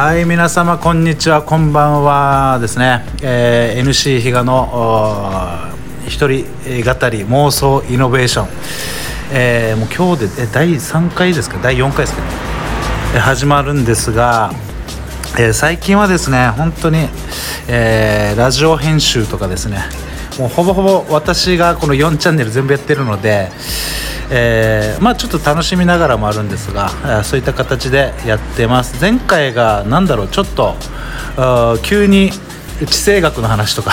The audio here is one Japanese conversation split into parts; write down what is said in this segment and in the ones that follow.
はい皆様こんにちはこんばんはですね、えー、NC 比嘉の一人語り妄想イノベーション、えー、もう今日で第3回ですか？第4回ですかね、始まるんですが、えー、最近はですね本当に、えー、ラジオ編集とかですね。もうほぼほぼ私がこの4チャンネル全部やってるので、えー、まあ、ちょっと楽しみながらもあるんですが、そういった形でやってます。前回が何だろうちょっと急に地政学の話とか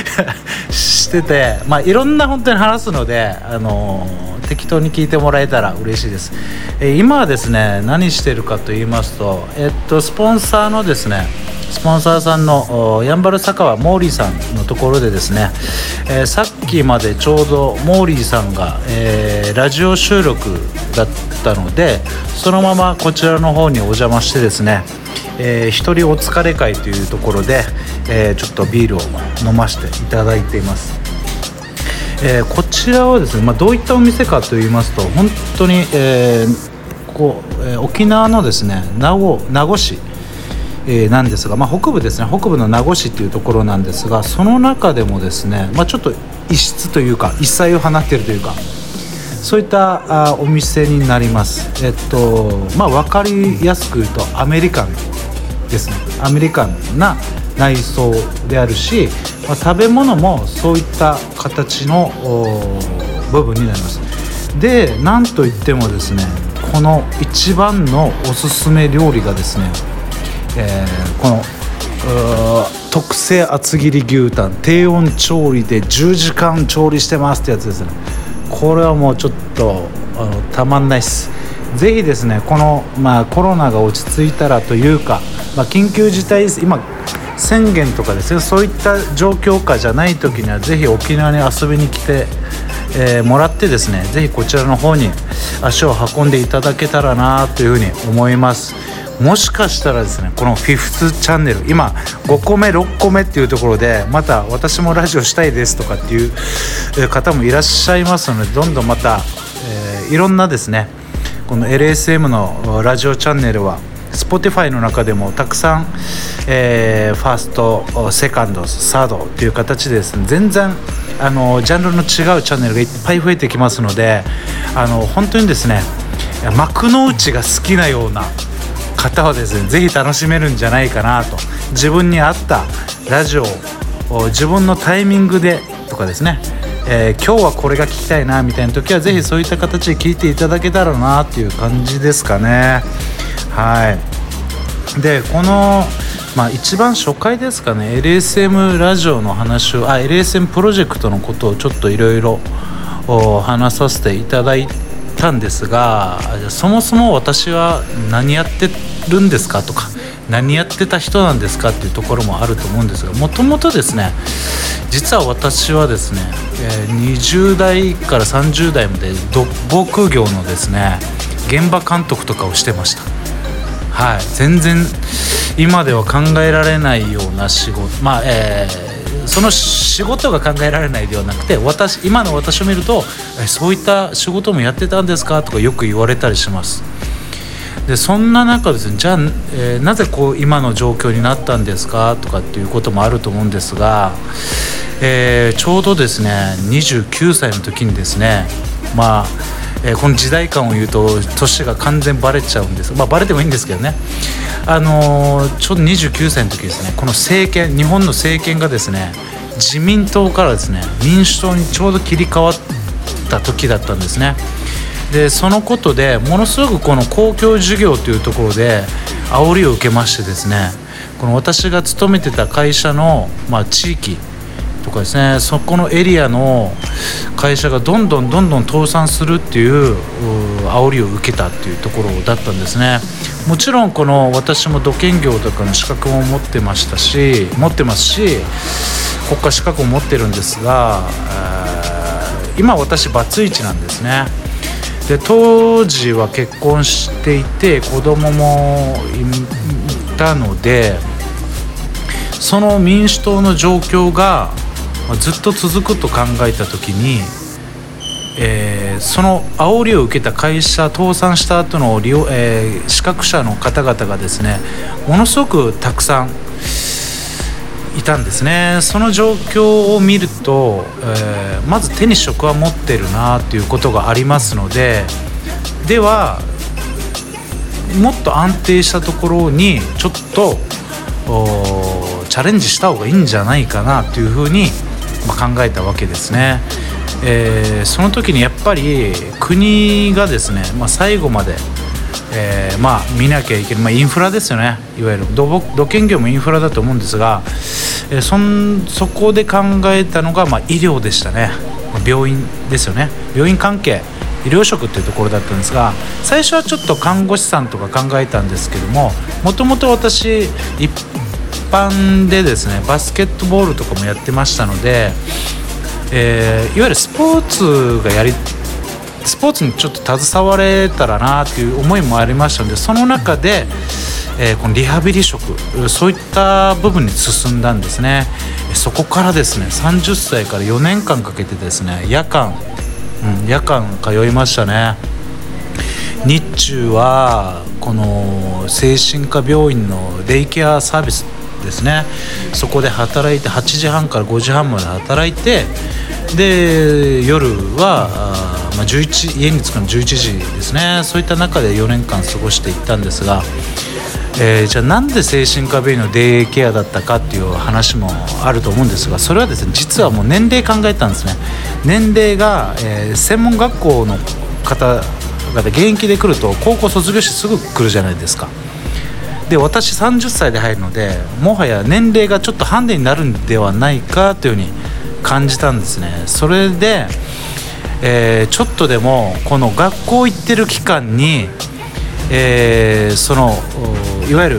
してて、まあ、いろんな本当に話すので、あのー、適当に聞いてもらえたら嬉しいです、えー、今はですね何してるかと言いますと、えっと、スポンサーのですねスポンサーさんのやんばる坂はモーリーさんのところでですね、えー、さっきまでちょうどモーリーさんが、えー、ラジオ収録だったのでそのままこちらの方にお邪魔してですね、えー、一人お疲れ会というところで、えー、ちょっとビールを飲ませていただいています。えー、こちらはですね、まあ、どういったお店かと言いますと本当に、えー、こう、え、沖縄のですね名護名護市えー、なんですが、まあ、北部ですね北部の名護市っていうところなんですがその中でもですね、まあ、ちょっと異質というか異彩を放っているというかそういったあお店になります。えっとまあ分かりやすく言うとアメリカンですね。アメリカンな内装であるし、まあ、食べ物もそういった形の部分になります。でなんといってもですねこの一番のおすすめ料理がですねえー、この特製厚切り牛タン低温調理で10時間調理してますってやつですね。これはもうちょっとあのたまんないっす。ぜひですねこの、まあ、コロナが落ち着いたらというか、まあ、緊急事態今宣言とかですねそういった状況下じゃない時にはぜひ沖縄に遊びに来て、えー、もらってですねぜひこちらの方に足を運んでいただけたらなというふうに思います。もしかしたらですねこのフィフスチャンネル今5個目6個目っていうところでまた私もラジオしたいですとかっていう方もいらっしゃいますのでどんどんまた、えー、いろんなですねこの LSM のラジオチャンネルは Spotify の中でもたくさん、えー、ファーストセカンドサードという形でですね全然あのジャンルの違うチャンネルがいっぱい増えてきますのであの本当にですね幕の内が好きなような方はですね。是非楽しめるんじゃないかなと。自分に合ったラジオを自分のタイミングでとかですね、えー、今日はこれが聞きたいなみたいな時は是非そういった形で聞いていただけたらなっていう感じですかね。はい。でこのまあ、一番初回ですかね。LSM ラジオの話をあ LSM プロジェクトのことをちょっといろいろ話させていただいてたんですがそもそも私は何やってるんですかとか何やってた人なんですかっていうところもあると思うんですがもともとですね実は私はですね、20代から30代まで土木業のですね現場監督とかをしてました。はい。全然今では考えられないような仕事まあえー、その仕事が考えられないではなくて私今の私を見るとそういった仕事もやってたんですかとかよく言われたりします。でそんな中ですねじゃあ、えー、なぜこう今の状況になったんですかとかっていうこともあると思うんですが、えー、ちょうどですね29歳の時にですねまあえー、この時代感を言うと年が完全バレちゃうんです。まあバレてもいいんですけどね。あのー、ちょうど29歳の時ですね。この政権日本の政権がですね自民党からですね民主党にちょうど切り替わった時だったんですね。でそのことでものすごくこの公共事業というところで煽りを受けましてですねこの私が勤めてた会社の、まあ、地域とかですねそこのエリアの会社がどんどんどんどん倒産するっていう煽りを受けたっていうところだったんですね。もちろんこの私も土建業とかの資格も持ってましたし持ってますし国家資格も持ってるんですが今私バツイチなんですね。で当時は結婚していて子供もいたのでその民主党の状況がずっと続くと考えた時に、えー、その煽りを受けた会社倒産した後の利用、えー、資格者の方々がですねものすごくたくさんいたんですね。その状況を見ると、えー、まず手に職は持ってるなということがありますのでではもっと安定したところにちょっとチャレンジした方がいいんじゃないかなというふうに、まあ、考えたわけですね。えー、その時にやっぱり国がですね、まあ、最後まで、えー、まあ見なきゃいけない、まあ、インフラですよね。いわゆる土土建業もインフラだと思うんですが、えー、そんそこで考えたのが、ま、医療でしたね。病院ですよね。病院関係医療職っていうところだったんですが最初はちょっと看護師さんとか考えたんですけどももともと私般でですねバスケットボールとかもやってましたので、えー、いわゆるスポーツがやりスポーツにちょっと携われたらなっていう思いもありましたのでその中で、えー、このリハビリ職そういった部分に進んだんですね。そこからですね30歳から4年間かけてですね夜間うん、夜間通いましたね。日中はこの精神科病院のデイケアサービスですね。そこで働いて8時半から5時半まで働いてで夜は、まあ、11家に着くの11時ですね。そういった中で4年間過ごしていったんですがえー、じゃあなんで精神科病院のデイケアだったかっていう話もあると思うんですがそれはですね実はもう年齢考えたんですね。年齢が、えー、専門学校の方々現役で来ると高校卒業してすぐ来るじゃないですか。で私30歳で入るのでもはや年齢がちょっとハンデになるんではないかというふうに感じたんですね。それで、えー、ちょっとでもこの学校行ってる期間にえー、そのいわゆる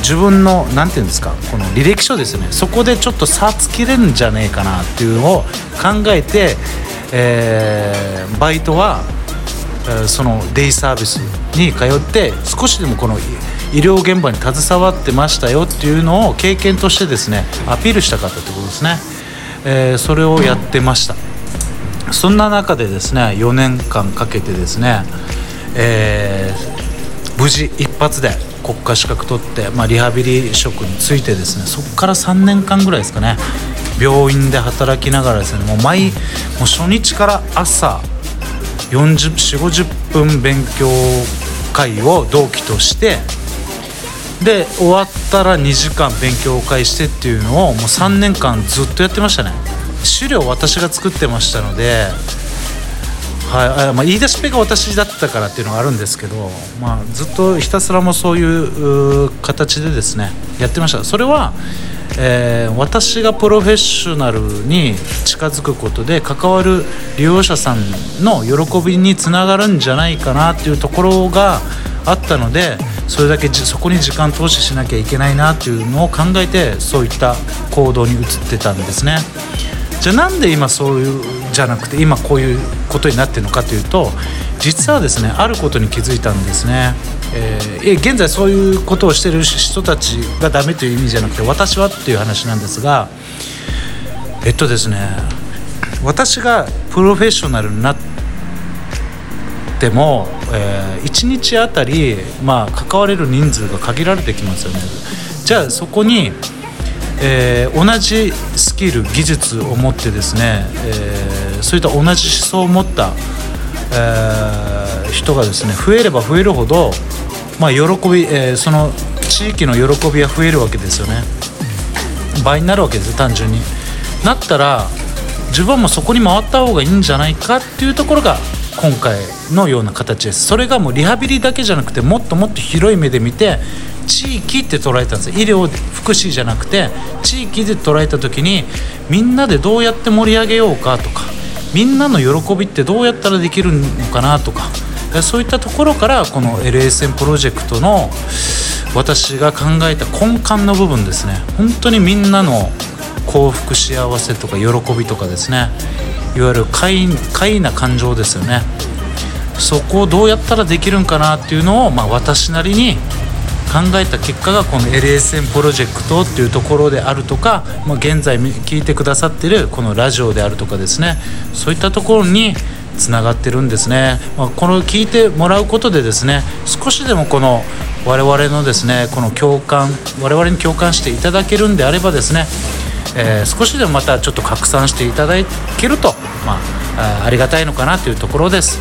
自分の何て言うんですかこの履歴書ですよね。そこでちょっと差つけれるんじゃねえかなっていうのを考えて、えー、バイトは、そのデイサービスに通って少しでもこの医療現場に携わってましたよっていうのを経験としてですねアピールしたかったってことですね、えー、それをやってました。そんな中でですね4年間かけてですねえー、無事一発で国家資格取って、まあ、リハビリ職についてですねそこから3年間ぐらいですかね病院で働きながらですねもう毎もう初日から朝40 50分勉強会を同期としてで終わったら2時間勉強会してっていうのをもう3年間ずっとやってましたね。資料私が作ってましたのではいまあ、言い出しっぺが私だったからっていうのがあるんですけど、まあ、ずっとひたすらもそういう形でですねやってました。それは、えー、私がプロフェッショナルに近づくことで関わる利用者さんの喜びにつながるんじゃないかなっていうところがあったのでそれだけそこに時間投資しなきゃいけないなっていうのを考えてそういった行動に移ってたんですね。じゃあなんで今そういうじゃなくて今こういうことになってるのかというと実はですねあることに気づいたんですね、えー、現在そういうことをしてる人たちがダメという意味じゃなくて私はっていう話なんですがえっとですね私がプロフェッショナルになっても、えー、1日あたり、まあ、関われる人数が限られてきますよね。じゃあそこにえー、同じスキル技術を持ってですね、えー、そういった同じ思想を持った、え、人がですね増えれば増えるほど、まあ、喜び、えその地域の喜びは増えるわけですよね。倍になるわけです単純に。なったら自分もそこに回った方がいいんじゃないかっていうところが今回のような形です。それがもうリハビリだけじゃなくてもっともっと広い目で見て地域って捉えたんです医療福祉じゃなくて地域で捉えた時にみんなでどうやって盛り上げようかとかみんなの喜びってどうやったらできるのかなとかそういったところからこの LSM プロジェクトの私が考えた根幹の部分ですね。本当にみんなの幸福幸せとか喜びとかですね。いわゆる快快な感情ですよね。そこをどうやったらできるんかなっていうのを、まあ、私なりに考えた結果がこの LSM プロジェクトっていうところであるとか、まあ、現在聞いてくださってるこのラジオであるとかですね。そういったところにつながってるんですね、まあ、この聞いてもらうことでですね少しでもこの我々のですねこの共感我々に共感していただけるんであればですね、えー、少しでもまたちょっと拡散していただけると、まあ、ありがたいのかなというところです。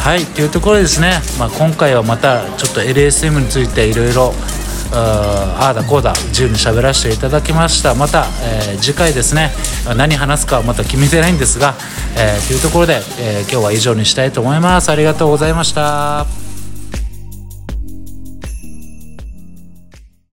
はいというところですね、まあ、今回はまたちょっと LSM についていろいろああだこうだ自由に喋らせていただきました。また、えー、次回ですね何話すかはまた決めてないんですが、えー、というところで、えー、今日は以上にしたいと思います。ありがとうございました。